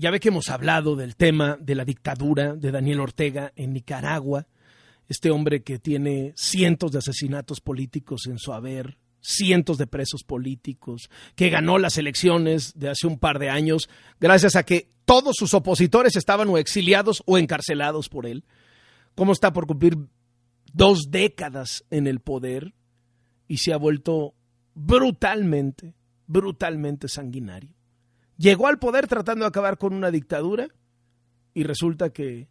ya ve que hemos hablado del tema de la dictadura de Daniel Ortega en Nicaragua, este hombre que tiene cientos de asesinatos políticos en su haber, cientos de presos políticos, que ganó las elecciones de hace un par de años gracias a que todos sus opositores estaban o exiliados o encarcelados por él. ¿Cómo está por cumplir dos décadas en el poder y se ha vuelto brutalmente, brutalmente sanguinario? Llegó al poder tratando de acabar con una dictadura y resulta que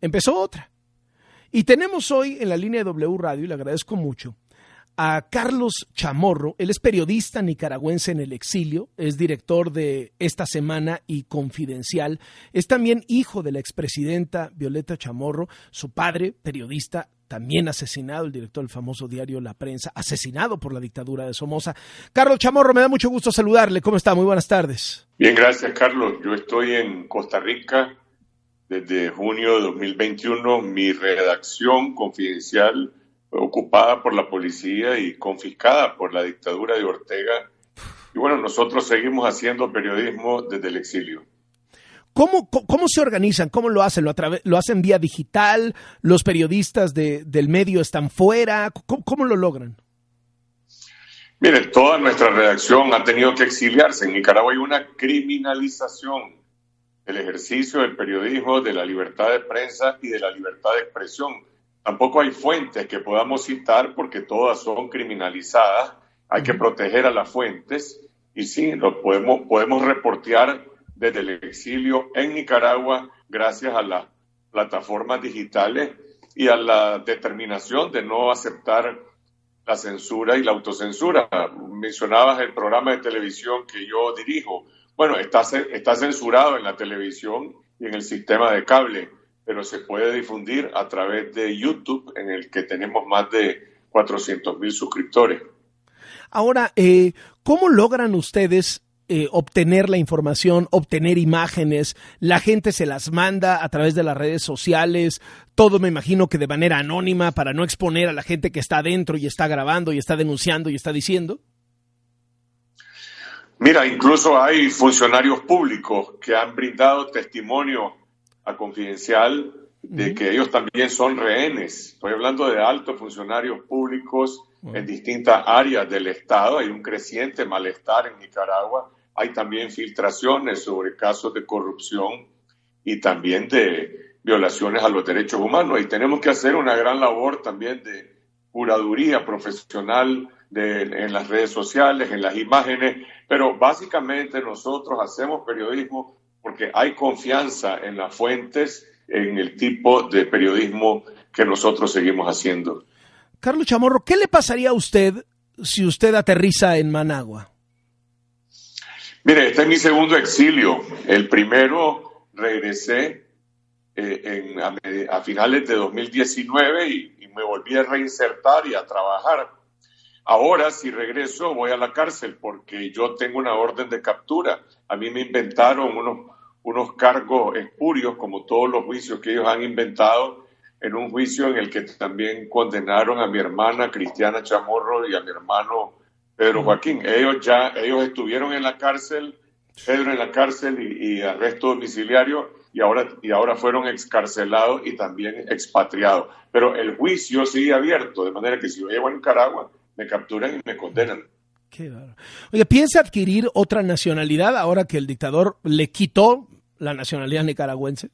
empezó otra. Y tenemos hoy en la línea de W Radio, y le agradezco mucho, a Carlos Chamorro. Él es periodista nicaragüense en el exilio, es director de Esta Semana y Confidencial. Es también hijo de la expresidenta Violeta Chamorro, su padre, periodista, también asesinado, el director del famoso diario La Prensa, asesinado por la dictadura de Somoza. Carlos Chamorro, me da mucho gusto saludarle. ¿Cómo está? Muy buenas tardes. Bien, gracias, Carlos. Yo estoy en Costa Rica desde junio de 2021. Mi redacción confidencial fue ocupada por la policía y confiscada por la dictadura de Ortega. Y bueno, nosotros seguimos haciendo periodismo desde el exilio. ¿Cómo, ¿Cómo, se organizan? ¿Cómo lo hacen? ¿Lo, ¿Lo hacen vía digital? ¿Los periodistas de, del medio están fuera? ¿Cómo, ¿Cómo, lo logran? Miren, toda nuestra redacción ha tenido que exiliarse. En Nicaragua hay una criminalización del ejercicio del periodismo, de la libertad de prensa y de la libertad de expresión. Tampoco hay fuentes que podamos citar porque todas son criminalizadas. Hay que proteger a las fuentes y sí, lo podemos, podemos reportear desde el exilio en Nicaragua gracias a las plataformas digitales y a la determinación de no aceptar la censura y la autocensura. Mencionabas el programa de televisión que yo dirijo. Bueno, está, está censurado en la televisión y en el sistema de cable, pero se puede difundir a través de YouTube, en el que tenemos más de 400 mil suscriptores. Ahora, eh, ¿cómo logran ustedes eh, obtener la información, obtener imágenes, la gente se las manda a través de las redes sociales, todo me imagino que de manera anónima para no exponer a la gente que está adentro y está grabando y está denunciando y está diciendo. Mira, incluso hay funcionarios públicos que han brindado testimonio a Confidencial de que ellos también son rehenes. Estoy hablando de altos funcionarios públicos en distintas áreas del Estado. Hay un creciente malestar en Nicaragua hay también filtraciones sobre casos de corrupción y también de violaciones a los derechos humanos. Y tenemos que hacer una gran labor también de curaduría profesional en las redes sociales, en las imágenes, pero básicamente nosotros hacemos periodismo porque hay confianza en las fuentes, en el tipo de periodismo que nosotros seguimos haciendo. Carlos Chamorro, ¿qué le pasaría a usted si usted aterriza en Managua? Mire, este es mi segundo exilio. El primero regresé eh, a, finales de 2019 y, y, me volví a reinsertar y a trabajar. Ahora, si regreso, voy a la cárcel porque yo tengo una orden de captura. A mí me inventaron unos, unos cargos espurios, como todos los juicios que ellos han inventado, en un juicio en el que también condenaron a mi hermana Cristiana Chamorro y a mi hermano Pedro Joaquín. Ellos ya, ellos estuvieron en la cárcel, Pedro en la cárcel y, arresto domiciliario y ahora, y ahora fueron excarcelados y también expatriados. Pero el juicio sigue abierto, de manera que si yo llego a Nicaragua, me capturan y me condenan. Qué Oye, ¿piensa adquirir otra nacionalidad ahora que el dictador le quitó la nacionalidad nicaragüense?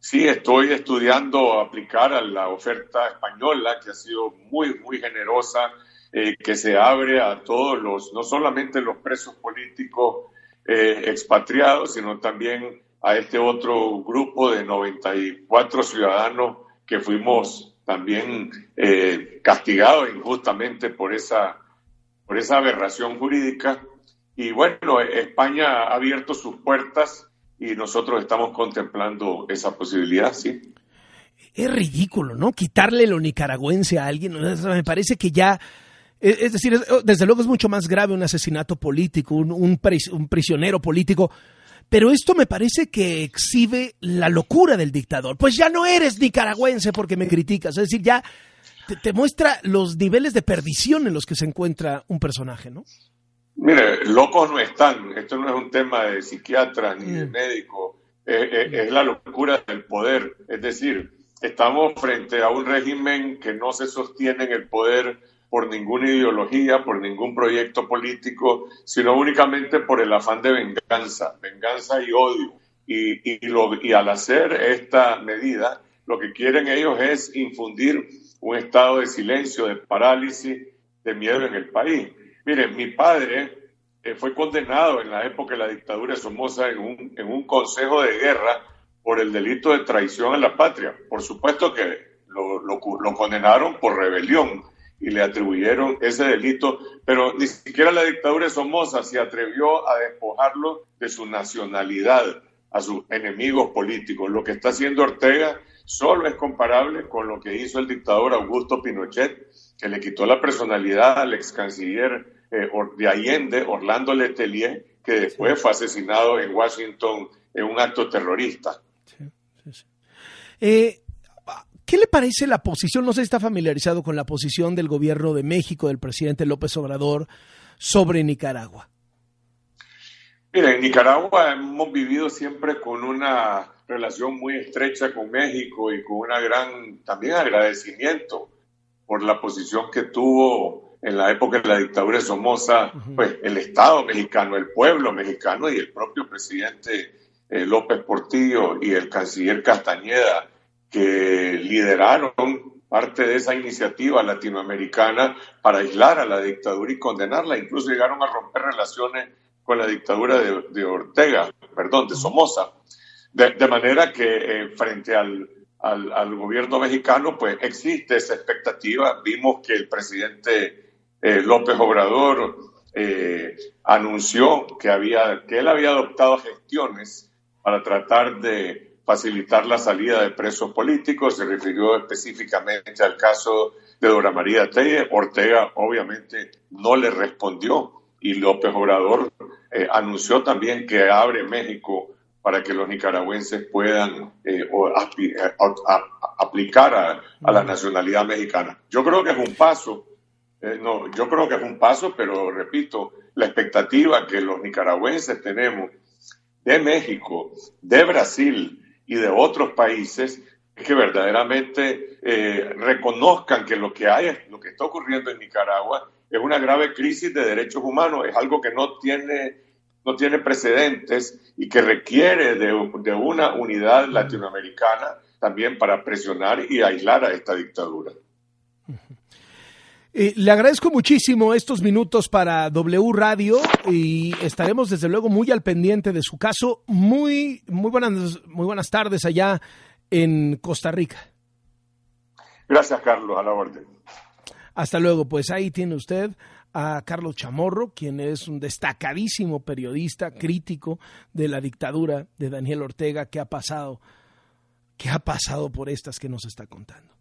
Sí, estoy estudiando aplicar a la oferta española, que ha sido muy, muy generosa eh, que se abre a todos los, no solamente los presos políticos eh, expatriados, sino también a este otro grupo de 94 ciudadanos que fuimos también eh, castigados injustamente por esa, por esa aberración jurídica. Y bueno, España ha abierto sus puertas y nosotros estamos contemplando esa posibilidad, sí. Es ridículo, ¿no? Quitarle lo nicaragüense a alguien. Me parece que ya es decir, oh, desde luego es mucho más grave un asesinato político, un, prisionero político, pero esto me parece que exhibe la locura del dictador. Pues ya no eres nicaragüense porque me criticas, es decir, ya te, muestra los niveles de perdición en los que se encuentra un personaje, ¿no? Mire, locos no están. Esto no es un tema de psiquiatra ni de mm. médico. es la locura del poder. Es decir, estamos frente a un régimen que no se sostiene en el poder por ninguna ideología, por ningún proyecto político, sino únicamente por el afán de venganza, venganza y odio. Y, al hacer esta medida, lo que quieren ellos es infundir un estado de silencio, de parálisis, de miedo en el país. Miren, mi padre eh, fue condenado en la época de la dictadura de Somoza en un, consejo de guerra por el delito de traición a la patria. Por supuesto que lo, condenaron por rebelión y le atribuyeron ese delito, pero ni siquiera la dictadura de Somoza se atrevió a despojarlo de su nacionalidad a sus enemigos políticos. Lo que está haciendo Ortega solo es comparable con lo que hizo el dictador Augusto Pinochet, que le quitó la personalidad al ex canciller eh, de Allende, Orlando Letelier, que después fue asesinado en Washington en un acto terrorista. Eh, ¿Qué le parece la posición? No sé si está familiarizado con la posición del gobierno de México, del presidente López Obrador, sobre Nicaragua. Mira, en Nicaragua hemos vivido siempre con una relación muy estrecha con México y con una gran también agradecimiento por la posición que tuvo en la época de la dictadura de Somoza, pues el Estado mexicano, el pueblo mexicano y el propio presidente eh, López Portillo y el canciller Castañeda, que lideraron parte de esa iniciativa latinoamericana para aislar a la dictadura y condenarla. Incluso llegaron a romper relaciones con la dictadura de Ortega, perdón, de Somoza. De, manera que eh, frente al, al, gobierno mexicano, pues existe esa expectativa. Vimos que el presidente eh, López Obrador eh, anunció que, había, que él había adoptado gestiones para tratar de facilitar la salida de presos políticos. Se refirió específicamente al caso de Dora María Telle. Ortega obviamente no le respondió y López Obrador anunció también que abre México para que los nicaragüenses puedan eh, aplicar a, la nacionalidad mexicana. Yo creo que es un paso, eh, no, yo creo que es un paso, pero repito, la expectativa que los nicaragüenses tenemos de México, de Brasil y de otros países es que verdaderamente eh, reconozcan que lo que hay, lo que está ocurriendo en Nicaragua es una grave crisis de derechos humanos, es algo que no tiene no tiene precedentes y que requiere de, una unidad latinoamericana también para presionar y aislar a esta dictadura. Eh, le agradezco muchísimo estos minutos para W Radio y estaremos desde luego muy al pendiente de su caso. Muy, muy buenas, muy buenas tardes allá en Costa Rica. Gracias, Carlos, a la orden. Hasta luego, pues ahí tiene usted a Carlos Chamorro, quien es un destacadísimo periodista crítico de la dictadura de Daniel Ortega que ha pasado que ha pasado por estas que nos está contando.